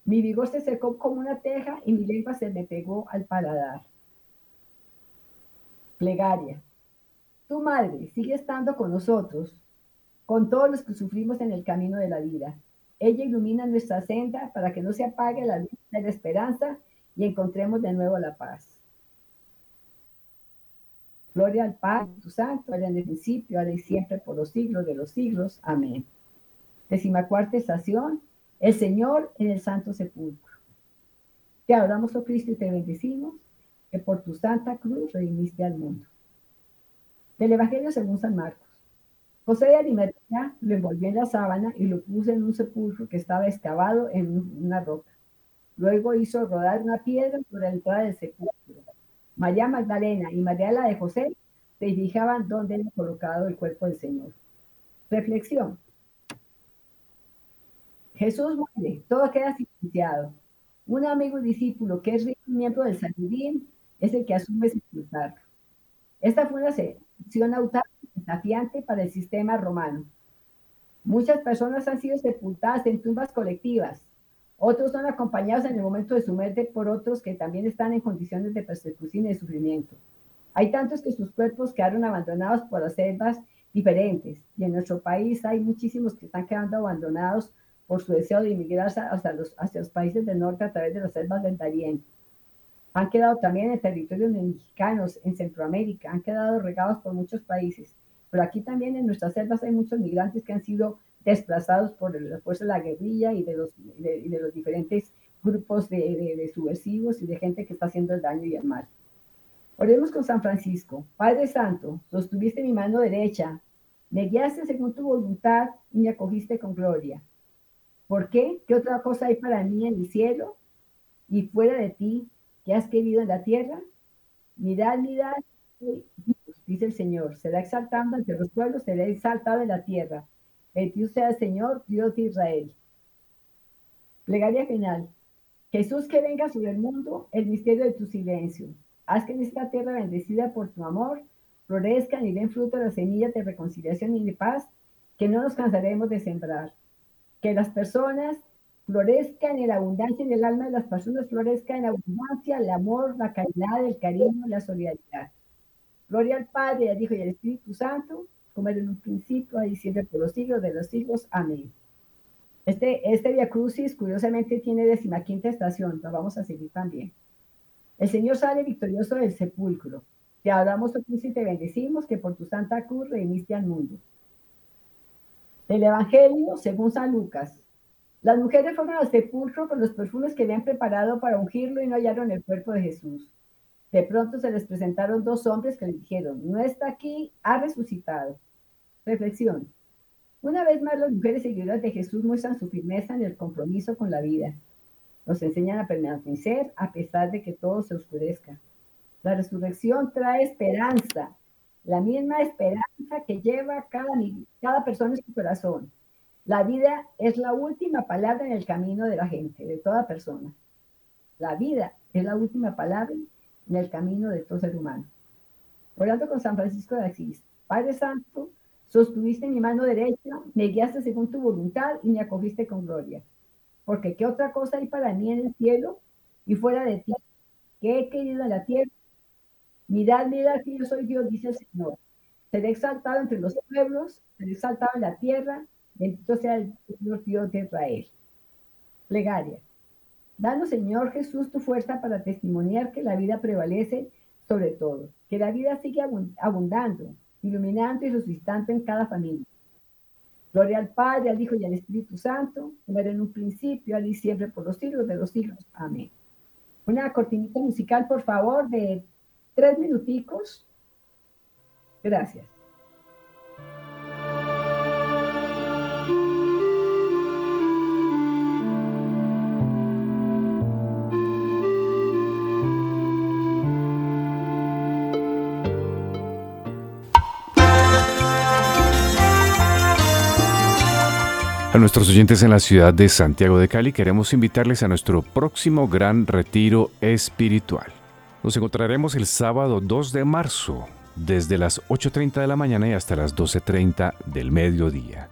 Mi vigor se secó como una teja y mi lengua se me pegó al paladar. Plegaria. Tu madre sigue estando con nosotros, con todos los que sufrimos en el camino de la vida. Ella ilumina nuestra senda para que no se apague la luz de la esperanza y encontremos de nuevo la paz. Gloria al Padre, tu Santo, allá en el principio, ahora y siempre, por los siglos de los siglos. Amén. Décima cuarta estación, el Señor en el Santo Sepulcro. Te adoramos, oh Cristo, y te bendecimos, que por tu santa cruz redimiste al mundo. Del Evangelio según San Marcos. José de Arimatea lo envolvió en la sábana y lo puso en un sepulcro que estaba excavado en una roca. Luego hizo rodar una piedra por la entrada del sepulcro María Magdalena y María la de José se fijaban dónde era colocado el cuerpo del Señor. Reflexión. Jesús muere, todo queda silenciado. Un amigo discípulo que es miembro del Sanedrín es el que asume sepultarlo. Esta fue una sección autárquica desafiante para el sistema romano. Muchas personas han sido sepultadas en tumbas colectivas, otros son acompañados en el momento de su muerte por otros que también están en condiciones de persecución y de sufrimiento. Hay tantos que sus cuerpos quedaron abandonados por las selvas diferentes. Y en nuestro país hay muchísimos que están quedando abandonados por su deseo de inmigrar hacia los, hacia los países del norte a través de las selvas del Darién. Han quedado también en territorios mexicanos, en Centroamérica, han quedado regados por muchos países. Pero aquí también en nuestras selvas hay muchos migrantes que han sido desplazados por la fuerza de la guerrilla y de los, de, los diferentes grupos de, de, subversivos y de gente que está haciendo el daño y el mal. Oremos con San Francisco. Padre Santo, sostuviste mi mano derecha, me guiaste según tu voluntad y me acogiste con gloria. ¿Por qué? ¿Qué otra cosa hay para mí en el cielo y fuera de ti que has querido en la tierra? Mirad, mirad, dice el Señor, será exaltado ante los pueblos, será exaltado en la tierra. Dios sea el Señor, Dios de Israel. Plegaria final. Jesús, que venga sobre el mundo el misterio de tu silencio. Haz que en esta tierra bendecida por tu amor florezcan y den fruto las semillas de reconciliación y de paz que no nos cansaremos de sembrar que las personas florezcan en la abundancia en el alma de las personas, florezca en abundancia el amor, la caridad, el cariño, la solidaridad. Gloria al Padre, al Hijo y al Espíritu Santo, como era en un principio, ahí siempre por los siglos de los siglos. Amén. Este, este Via Crucis, curiosamente, tiene decimaquinta estación, la vamos a seguir también. El Señor sale victorioso del sepulcro. Te adoramos, oh Cristo, y te bendecimos, que por tu santa cruz redimiste al mundo. El Evangelio según San Lucas. Las mujeres fueron al sepulcro con los perfumes que habían preparado para ungirlo y no hallaron el cuerpo de Jesús. De pronto se les presentaron dos hombres que le dijeron, no está aquí, ha resucitado. Reflexión. Una vez más las mujeres seguidoras de Jesús muestran su firmeza en el compromiso con la vida. Nos enseñan a permanecer a pesar de que todo se oscurezca. La resurrección trae esperanza, la misma esperanza que lleva cada, cada persona en su corazón. La vida es la última palabra en el camino de la gente, de toda persona. La vida es la última palabra en el camino de todo ser humano. Orando con San Francisco de Asís, Padre Santo, sostuviste mi mano derecha, me guiaste según tu voluntad y me acogiste con gloria. Porque qué otra cosa hay para mí en el cielo y fuera de ti, que he querido en la tierra Mirad, mirad que yo soy Dios, dice el Señor. Seré exaltado entre los pueblos, seré exaltado en la tierra, bendito sea el Señor Dios de Israel. Plegaria. Danos, Señor Jesús, tu fuerza para testimoniar que la vida prevalece sobre todo, que la vida sigue abundando, iluminando y resucitando en cada familia. Gloria al Padre, al Hijo y al Espíritu Santo, como era en un principio, al y siempre, por los siglos de los siglos. Amén. Una cortinita musical, por favor, de tres minuticos. Gracias. Nuestros oyentes en la ciudad de Santiago de Cali queremos invitarles a nuestro próximo gran retiro espiritual. Nos encontraremos el sábado 2 de marzo, desde las 8.30 de la mañana y hasta las 12.30 del mediodía.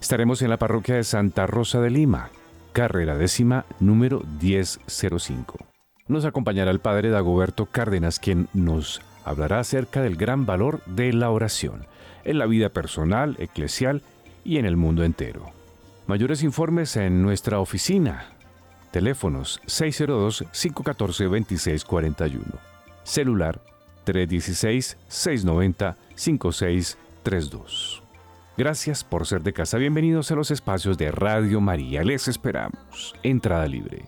Estaremos en la parroquia de Santa Rosa de Lima, carrera décima número 1005. Nos acompañará el padre Dagoberto Cárdenas, quien nos hablará acerca del gran valor de la oración en la vida personal, eclesial y en el mundo entero. Mayores informes en nuestra oficina Teléfonos 602-514-2641. Celular 316-690-5632. Gracias por ser de casa. Bienvenidos a los espacios de Radio María. Les esperamos. Entrada libre.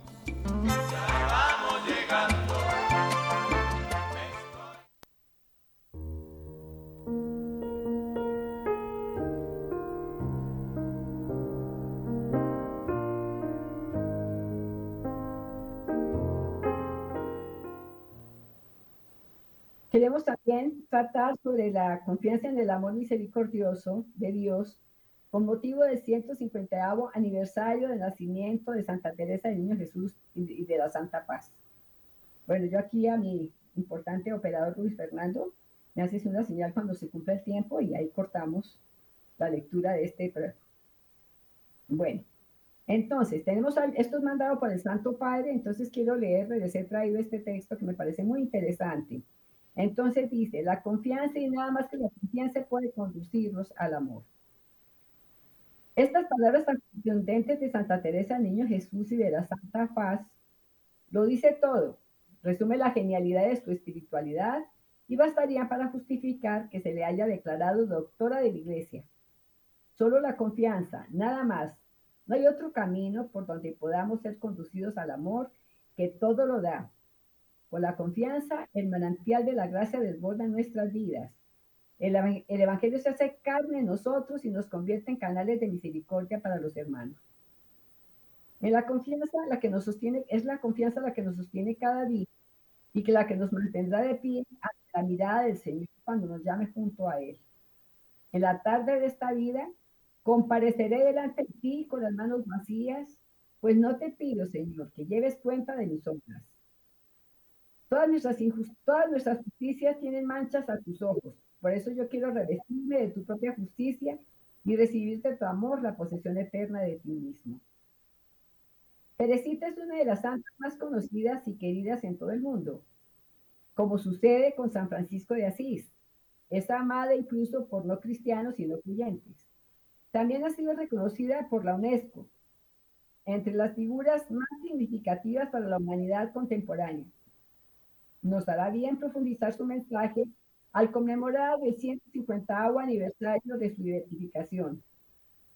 Queremos también tratar sobre la confianza en el amor misericordioso de Dios con motivo del 150 aniversario del nacimiento de Santa Teresa del Niño Jesús y de la Santa Paz. Bueno, yo aquí a mi importante operador Luis Fernando me haces una señal cuando se cumple el tiempo y ahí cortamos la lectura de este. Bueno, entonces, tenemos, esto es mandado por el Santo Padre, entonces quiero leer, les he traído este texto que me parece muy interesante Entonces dice, la confianza y nada más que la confianza puede conducirnos al amor. Estas palabras tan contundentes de Santa Teresa, Niño Jesús y de la Santa Faz, lo dice todo. Resume la genialidad de su espiritualidad y bastaría para justificar que se le haya declarado doctora de la Iglesia. Solo la confianza, nada más. No hay otro camino por donde podamos ser conducidos al amor que todo lo da. Por la confianza, el manantial de la gracia desborda nuestras vidas. El, el, Evangelio se hace carne en nosotros y nos convierte en canales de misericordia para los hermanos. En la confianza, la que nos sostiene, es la confianza la que nos sostiene cada día y que la que nos mantendrá de pie ante la mirada del Señor cuando nos llame junto a Él. En la tarde de esta vida, compareceré delante de ti con las manos vacías, pues no te pido, Señor, que lleves cuenta de mis obras. Todas nuestras, todas justicias tienen manchas a tus ojos. Por eso yo quiero revestirme de tu propia justicia y recibir de tu amor la posesión eterna de ti mismo. Teresita es una de las santas más conocidas y queridas en todo el mundo, como sucede con San Francisco de Asís. Es amada incluso por no cristianos y no creyentes. También ha sido reconocida por la UNESCO entre las figuras más significativas para la humanidad contemporánea. Nos hará bien profundizar su mensaje al conmemorar el 150 aniversario de su identificación.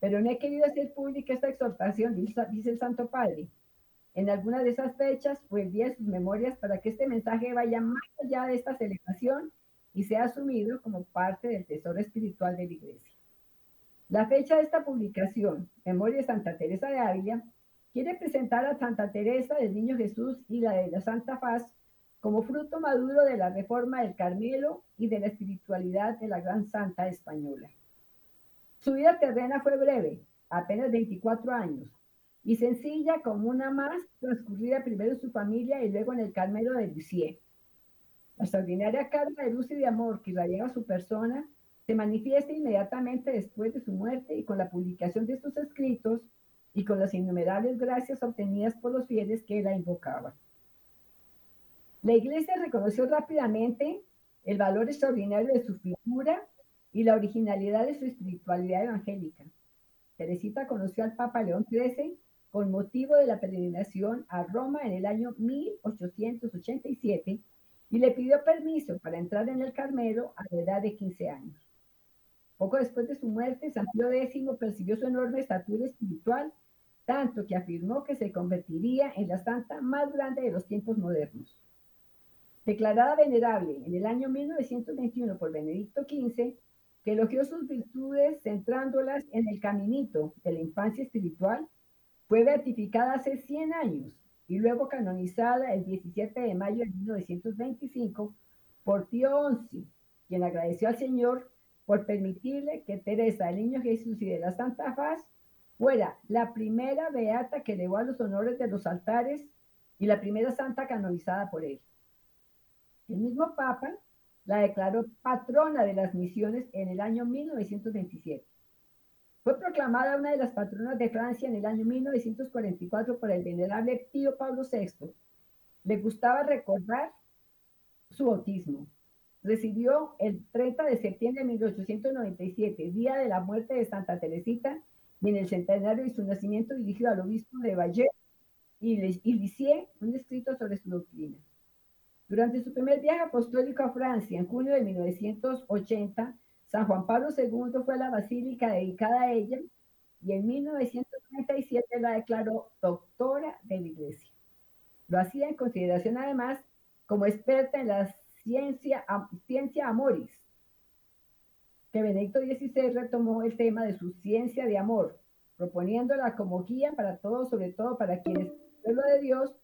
Pero no he querido hacer pública esta exhortación, dice el Santo Padre, en alguna de esas fechas o el sus memorias para que este mensaje vaya más allá de esta celebración y sea asumido como parte del tesoro espiritual de la Iglesia. La fecha de esta publicación, Memoria de Santa Teresa de Ávila, quiere presentar a Santa Teresa del Niño Jesús y la de la Santa Faz como fruto maduro de la reforma del Carmelo y de la espiritualidad de la gran santa española. Su vida terrena fue breve, apenas 24 años, y sencilla como una más transcurrida primero en su familia y luego en el Carmelo de Lisieux. La extraordinaria carga de luz y de amor que irradiaba su persona se manifiesta inmediatamente después de su muerte y con la publicación de estos escritos y con las innumerables gracias obtenidas por los fieles que la invocaban. La iglesia reconoció rápidamente el valor extraordinario de su figura y la originalidad de su espiritualidad evangélica. Teresita conoció al Papa León XIII con motivo de la peregrinación a Roma en el año 1887 y le pidió permiso para entrar en el Carmelo a la edad de 15 años. Poco después de su muerte, San Pío X percibió su enorme estatura espiritual, tanto que afirmó que se convertiría en la santa más grande de los tiempos modernos. Declarada venerable en el año 1921 por Benedicto XV, que elogió sus virtudes centrándolas en el caminito de la infancia espiritual, fue beatificada hace 100 años y luego canonizada el 17 de mayo de 1925 por Tío XI, quien agradeció al Señor por permitirle que Teresa, el Niño Jesús y de la Santa Faz fuera la primera beata que elevó a los honores de los altares y la primera santa canonizada por él. El mismo Papa la declaró patrona de las misiones en el año 1927. Fue proclamada una de las patronas de Francia en el año 1944 por el venerable Pío Pablo VI. Le gustaba recordar su bautismo, recibió el 30 de septiembre de 1897, día de la muerte de Santa Teresita, y en el centenario de su nacimiento dirigió al obispo de Valle y, Lisieux un escrito sobre su doctrina. Durante su primer viaje apostólico a Francia, en junio de 1980, San Juan Pablo II fue a la basílica dedicada a ella y en 1937 la declaró doctora de la iglesia. Lo hacía en consideración además como experta en las ciencia, ciencia amoris, que Benedicto XVI retomó el tema de su ciencia de amor, proponiéndola como guía para todos, sobre todo para quienes, pueblo de Dios,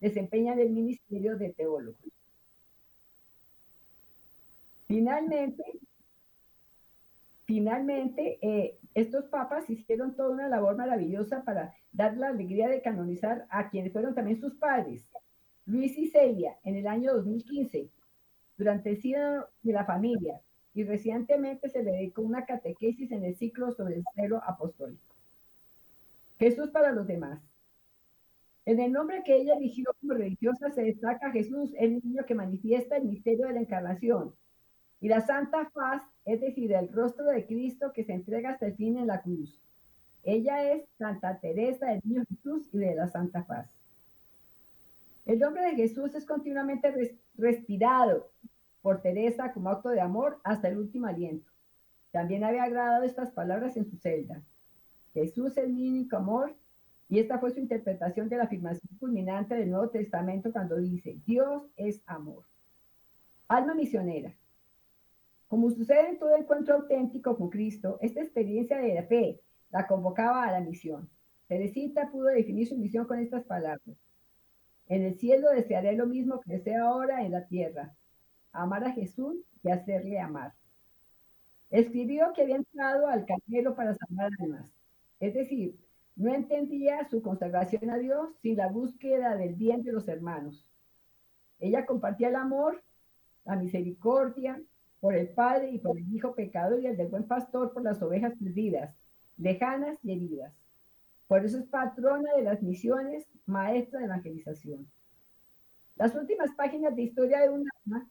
desempeñan el ministerio de teólogos. Finalmente, finalmente, eh, estos papas hicieron toda una labor maravillosa para dar la alegría de canonizar a quienes fueron también sus padres. Luis y Celia, en el año 2015, durante el sínodo de la familia y recientemente se le dedicó una catequesis en el ciclo sobre el celo apostólico. Jesús para los demás. En el nombre que ella eligió como religiosa se destaca Jesús, el niño que manifiesta el misterio de la encarnación, y la santa faz, es decir, el rostro de Cristo que se entrega hasta el fin en la cruz. Ella es Santa Teresa del Niño Jesús y de la Santa Faz. El nombre de Jesús es continuamente respirado por Teresa como acto de amor hasta el último aliento. También había grabado estas palabras en su celda. Jesús es mi único amor y esta fue su interpretación de la afirmación culminante del Nuevo Testamento cuando dice, Dios es amor. Alma misionera. Como sucede en todo encuentro auténtico con Cristo, esta experiencia de la fe la convocaba a la misión. Teresita pudo definir su misión con estas palabras. En el cielo desearé lo mismo que deseo ahora en la tierra, amar a Jesús y hacerle amar. Escribió que había entrado al Carmelo para salvar almas, es decir, no entendía su consagración a Dios sin la búsqueda del bien de los hermanos. Ella compartía el amor, la misericordia por el Padre y por el Hijo pecador y el del buen pastor por las ovejas perdidas, lejanas y heridas. Por eso es patrona de las misiones, maestra de evangelización. Las últimas páginas de Historia de un alma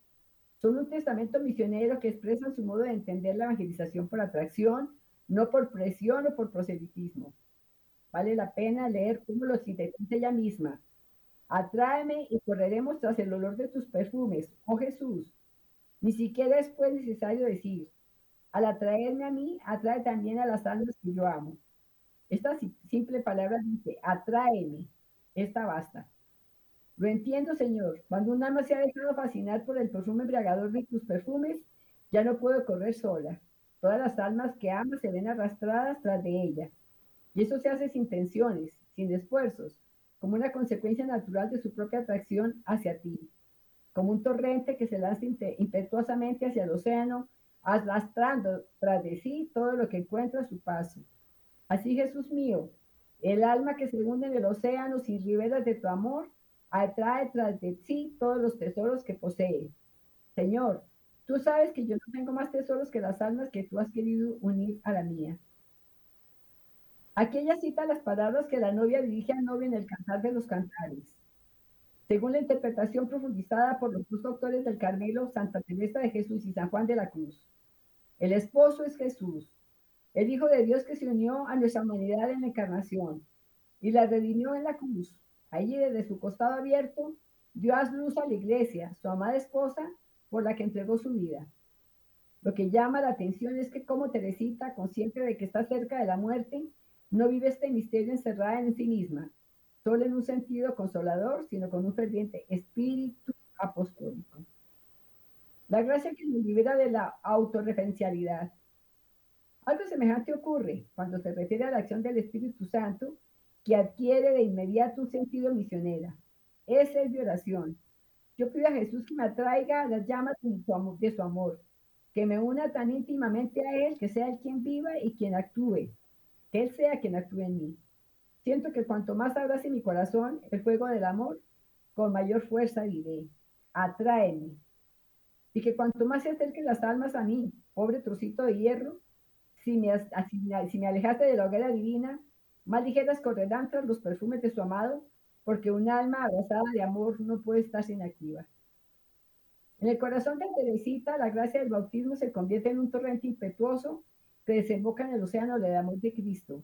son un testamento misionero que expresan su modo de entender la evangelización por atracción, no por presión o por proselitismo. Vale la pena leer cómo lo sintetiza ella misma. Atráeme y correremos tras el olor de tus perfumes, oh Jesús. Ni siquiera es pues necesario decir, al atraerme a mí, atrae también a las almas que yo amo. Esta simple palabra dice, atráeme. Esta basta. Lo entiendo, Señor. Cuando un alma se ha dejado fascinar por el perfume embriagador de tus perfumes, ya no puedo correr sola. Todas las almas que ama se ven arrastradas tras de ella. Y eso se hace sin tensiones, sin esfuerzos, como una consecuencia natural de su propia atracción hacia ti, como un torrente que se lanza impetuosamente hacia el océano, arrastrando tras de sí todo lo que encuentra a su paso. Así, Jesús mío, el alma que se hunde en el océano sin riberas de tu amor, atrae tras de sí todos los tesoros que posee. Señor, tú sabes que yo no tengo más tesoros que las almas que tú has querido unir a la mía. Aquí ella cita las palabras que la novia dirige al novio en el Cantar de los Cantares. Según la interpretación profundizada por los dos autores del Carmelo, Santa Teresa de Jesús y San Juan de la Cruz. El esposo es Jesús, el Hijo de Dios que se unió a nuestra humanidad en la encarnación y la redimió en la cruz. Allí desde su costado abierto dio a luz a la iglesia, su amada esposa, por la que entregó su vida. Lo que llama la atención es que como Teresita, consciente de que está cerca de la muerte, no vive este misterio encerrada en sí misma, solo en un sentido consolador, sino con un ferviente espíritu apostólico. La gracia que nos libera de la autorreferencialidad. Algo semejante ocurre cuando se refiere a la acción del Espíritu Santo, que adquiere de inmediato un sentido misionera. Esa es mi oración. Yo pido a Jesús que me atraiga a las llamas de su, amor, que me una tan íntimamente a Él, que sea Él quien viva y quien actúe, él sea quien actúe en mí. Siento que cuanto más abrace mi corazón el fuego del amor, con mayor fuerza diré, atráeme. Y que cuanto más se acerquen las almas a mí, pobre trocito de hierro, si me, si me alejaste de la hoguera divina, más ligeras correrán tras los perfumes de su amado, porque un alma abrazada de amor no puede estar inactiva. En el corazón de Teresita, la gracia del bautismo se convierte en un torrente impetuoso que desemboca en el océano del amor de Cristo,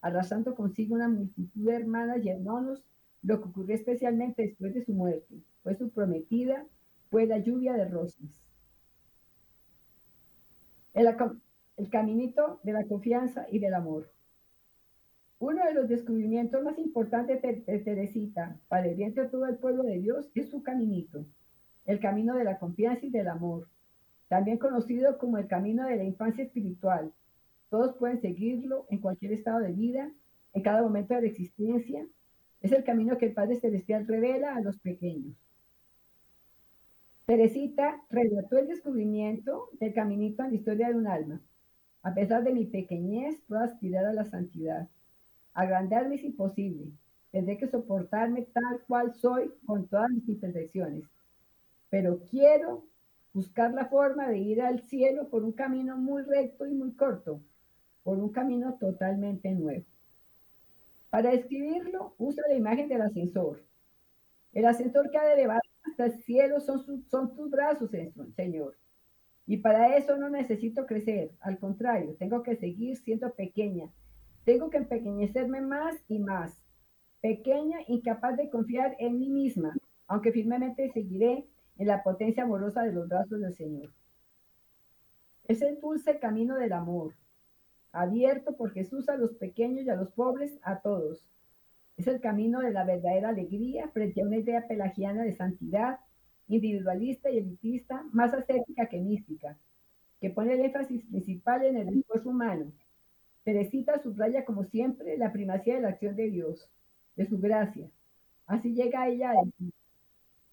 arrasando consigo una multitud de hermanas y hermanos, lo que ocurrió especialmente después de su muerte. Fue su prometida, fue la lluvia de rosas. El, caminito de la confianza y del amor. Uno de los descubrimientos más importantes de, de Teresita para el bien de todo el pueblo de Dios es su caminito, el camino de la confianza y del amor, también conocido como el camino de la infancia espiritual, todos pueden seguirlo en cualquier estado de vida, en cada momento de la existencia. Es el camino que el Padre Celestial revela a los pequeños. Teresita relató el descubrimiento del caminito en la historia de un alma. A pesar de mi pequeñez, puedo aspirar a la santidad. Agrandarme es imposible. Tendré que soportarme tal cual soy con todas mis imperfecciones. Pero quiero buscar la forma de ir al cielo por un camino muy recto y muy corto, por un camino totalmente nuevo. Para escribirlo, usa la imagen del ascensor. El ascensor que ha de elevar hasta el cielo son, son tus brazos, Señor. Y para eso no necesito crecer, al contrario, tengo que seguir siendo pequeña. Tengo que empequeñecerme más y más. Pequeña, incapaz de confiar en mí misma, aunque firmemente seguiré en la potencia amorosa de los brazos del Señor. Es el dulce camino del amor, abierto por Jesús a los pequeños y a los pobres, a todos. Es el camino de la verdadera alegría frente a una idea pelagiana de santidad individualista y elitista, más ascética que mística, que pone el énfasis principal en el esfuerzo humano. Teresita subraya, como siempre, la primacía de la acción de Dios, de su gracia. Así llega ella a decir,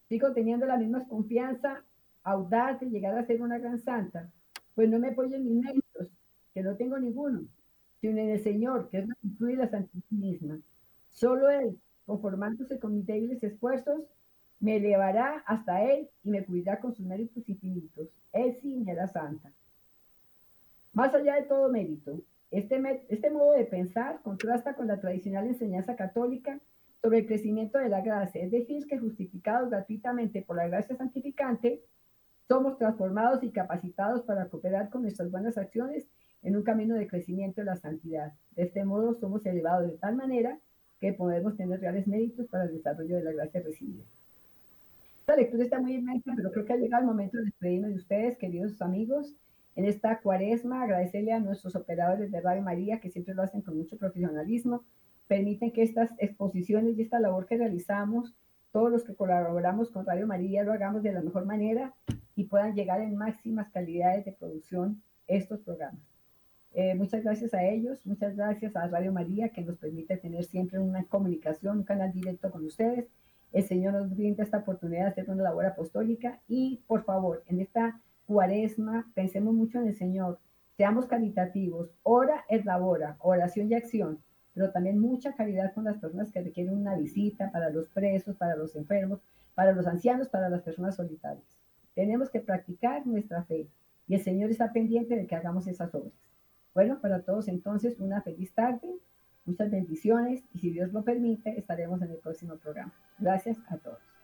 sigo teniendo la misma confianza audaz de llegar a ser una gran santa, pues no me apoyo en mis que no tengo ninguno, sino en el Señor, que es la virtud y la santidad misma. Solo Él, conformándose con mis débiles esfuerzos, me elevará hasta Él y me cuidará con sus méritos infinitos. Él sí me hará santa. Más allá de todo mérito, este, este modo de pensar contrasta con la tradicional enseñanza católica sobre el crecimiento de la gracia, es decir, que justificados gratuitamente por la gracia santificante, somos transformados y capacitados para cooperar con nuestras buenas acciones en un camino de crecimiento de la santidad. De este modo somos elevados de tal manera que podemos tener reales méritos para el desarrollo de la gracia recibida. Esta lectura está muy inmensa, pero creo que ha llegado el momento de despedirme de ustedes, queridos amigos. En esta cuaresma, agradecerle a nuestros operadores de Radio María, que siempre lo hacen con mucho profesionalismo, permiten que estas exposiciones y esta labor que realizamos, todos los que colaboramos con Radio María, lo hagamos de la mejor manera y puedan llegar en máximas calidades de producción estos programas. Eh, muchas gracias a ellos, muchas gracias a Radio María que nos permite tener siempre una comunicación, un canal directo con ustedes el Señor nos brinda esta oportunidad de hacer una labor apostólica y por favor, en esta cuaresma, pensemos mucho en el Señor, seamos caritativos, ora es labora, oración y acción, pero también mucha caridad con las personas que requieren una visita, para los presos, para los enfermos, para los ancianos, para las personas solitarias. Tenemos que practicar nuestra fe y el Señor está pendiente de que hagamos esas obras. Bueno, para todos entonces una feliz tarde Muchas bendiciones y si Dios lo permite, estaremos en el próximo programa. Gracias a todos.